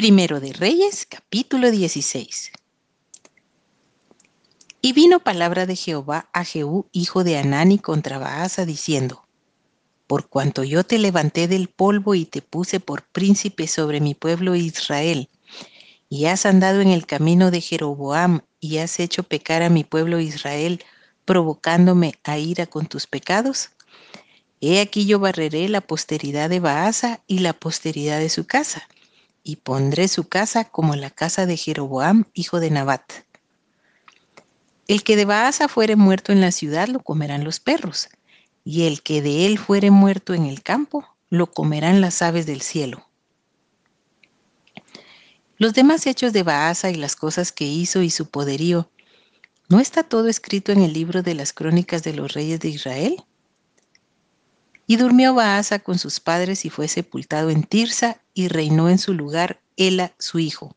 Primero de Reyes, capítulo 16. Y vino palabra de Jehová a Jehú, hijo de Anani, contra Baasa, diciendo, Por cuanto yo te levanté del polvo y te puse por príncipe sobre mi pueblo Israel, y has andado en el camino de Jeroboam, y has hecho pecar a mi pueblo Israel, provocándome a ira con tus pecados, he aquí yo barreré la posteridad de Baasa y la posteridad de su casa, y pondré su casa como la casa de Jeroboam, hijo de Nabat. El que de Baasa fuere muerto en la ciudad lo comerán los perros, y el que de él fuere muerto en el campo lo comerán las aves del cielo. Los demás hechos de Baasa y las cosas que hizo y su poderío, ¿no está todo escrito en el libro de las crónicas de los reyes de Israel? Y durmió Baasa con sus padres y fue sepultado en Tirsa y reinó en su lugar Ela, su hijo.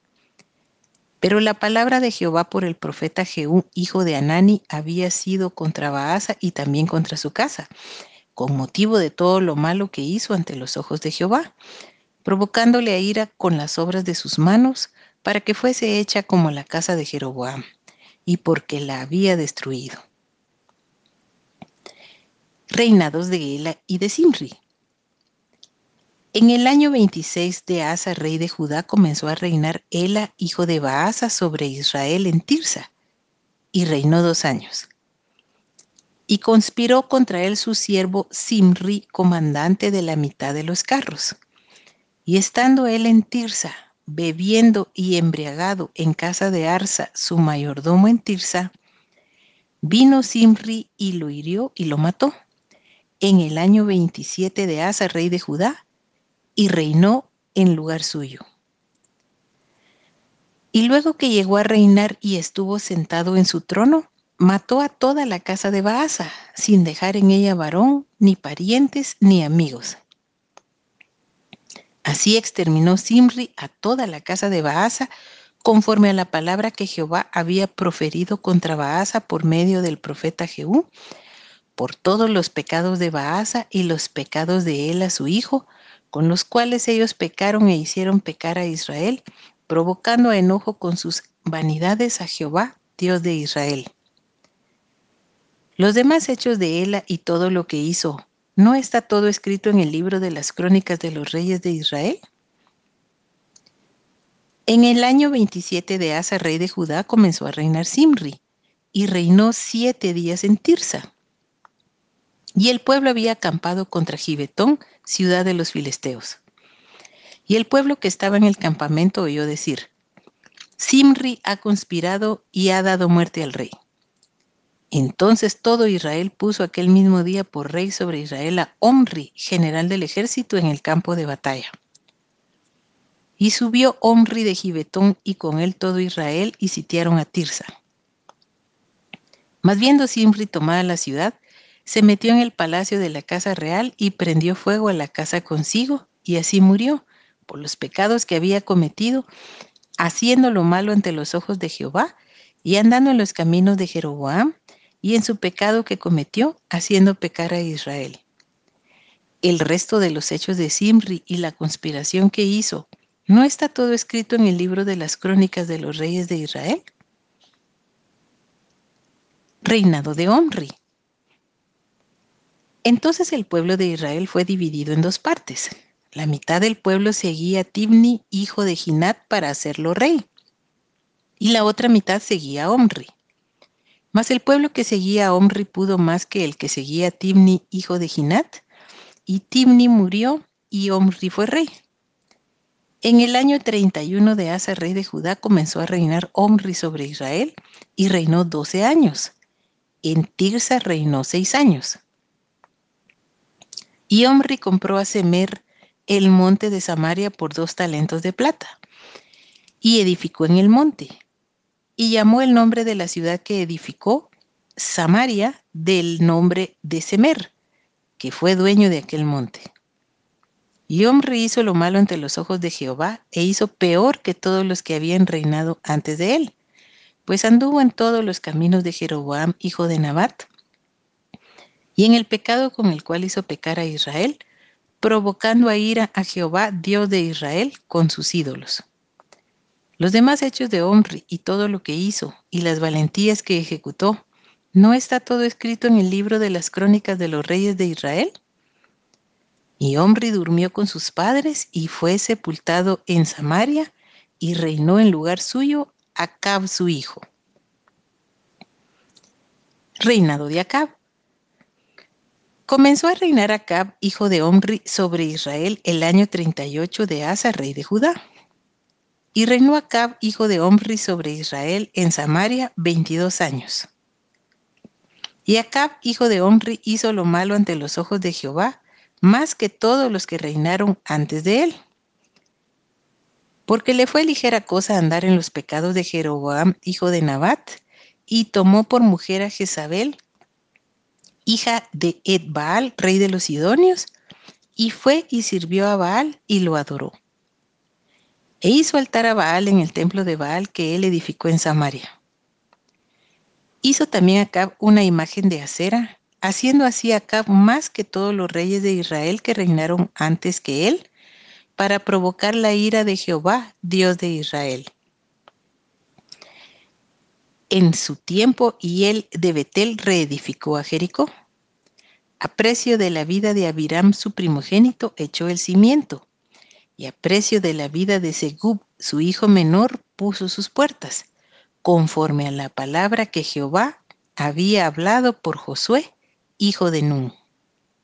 Pero la palabra de Jehová por el profeta Jehú, hijo de Anani, había sido contra Baasa y también contra su casa, con motivo de todo lo malo que hizo ante los ojos de Jehová, provocándole a ira con las obras de sus manos, para que fuese hecha como la casa de Jeroboam, y porque la había destruido reinados de Ela y de Simri. En el año 26 de Asa, rey de Judá, comenzó a reinar Ela, hijo de Baasa, sobre Israel en Tirsa, y reinó dos años. Y conspiró contra él su siervo Simri, comandante de la mitad de los carros. Y estando él en Tirsa, bebiendo y embriagado en casa de Arsa, su mayordomo en Tirsa, vino Simri y lo hirió y lo mató en el año 27 de Asa, rey de Judá, y reinó en lugar suyo. Y luego que llegó a reinar y estuvo sentado en su trono, mató a toda la casa de Baasa, sin dejar en ella varón, ni parientes, ni amigos. Así exterminó Simri a toda la casa de Baasa, conforme a la palabra que Jehová había proferido contra Baasa por medio del profeta Jehú, por todos los pecados de Baasa y los pecados de él a su hijo, con los cuales ellos pecaron e hicieron pecar a Israel, provocando enojo con sus vanidades a Jehová, Dios de Israel. Los demás hechos de Ela y todo lo que hizo, ¿no está todo escrito en el libro de las crónicas de los reyes de Israel? En el año 27 de Asa, rey de Judá, comenzó a reinar Simri, y reinó siete días en Tirsa. Y el pueblo había acampado contra Gibetón, ciudad de los filisteos. Y el pueblo que estaba en el campamento oyó decir, Simri ha conspirado y ha dado muerte al rey. Entonces todo Israel puso aquel mismo día por rey sobre Israel a Omri, general del ejército, en el campo de batalla. Y subió Omri de Gibetón y con él todo Israel y sitiaron a Tirsa. Mas viendo Simri tomada la ciudad, se metió en el palacio de la casa real y prendió fuego a la casa consigo, y así murió, por los pecados que había cometido, haciendo lo malo ante los ojos de Jehová, y andando en los caminos de Jeroboam, y en su pecado que cometió, haciendo pecar a Israel. El resto de los hechos de Simri y la conspiración que hizo, ¿no está todo escrito en el libro de las crónicas de los reyes de Israel? Reinado de Omri. Entonces el pueblo de Israel fue dividido en dos partes. La mitad del pueblo seguía a Tibni, hijo de Ginat, para hacerlo rey, y la otra mitad seguía a Omri. Mas el pueblo que seguía a Omri pudo más que el que seguía a Tibni, hijo de Ginat, y Tibni murió y Omri fue rey. En el año 31 de Asa, rey de Judá, comenzó a reinar Omri sobre Israel y reinó doce años. En Tirsa reinó seis años. Y Omri compró a Semer el monte de Samaria por dos talentos de plata, y edificó en el monte, y llamó el nombre de la ciudad que edificó Samaria del nombre de Semer, que fue dueño de aquel monte. Y Omri hizo lo malo ante los ojos de Jehová, e hizo peor que todos los que habían reinado antes de él, pues anduvo en todos los caminos de Jeroboam, hijo de Nabat, y en el pecado con el cual hizo pecar a Israel, provocando a ira a Jehová, Dios de Israel, con sus ídolos. Los demás hechos de Omri y todo lo que hizo y las valentías que ejecutó, ¿no está todo escrito en el libro de las crónicas de los reyes de Israel? Y Omri durmió con sus padres y fue sepultado en Samaria y reinó en lugar suyo Acab su hijo. Reinado de Acab. Comenzó a reinar Acab, hijo de Omri, sobre Israel el año 38 de Asa, rey de Judá. Y reinó Acab, hijo de Omri, sobre Israel en Samaria 22 años. Y Acab, hijo de Omri, hizo lo malo ante los ojos de Jehová, más que todos los que reinaron antes de él. Porque le fue ligera cosa andar en los pecados de Jeroboam, hijo de Nabat, y tomó por mujer a Jezabel, hija de Edbaal, rey de los Sidonios, y fue y sirvió a Baal y lo adoró e hizo altar a Baal en el templo de Baal que él edificó en Samaria. Hizo también Acab una imagen de acera, haciendo así Acab más que todos los reyes de Israel que reinaron antes que él, para provocar la ira de Jehová, Dios de Israel. En su tiempo, y él de Betel reedificó a Jericó. A precio de la vida de Abiram, su primogénito, echó el cimiento y a precio de la vida de Segub, su hijo menor, puso sus puertas, conforme a la palabra que Jehová había hablado por Josué, hijo de Nun.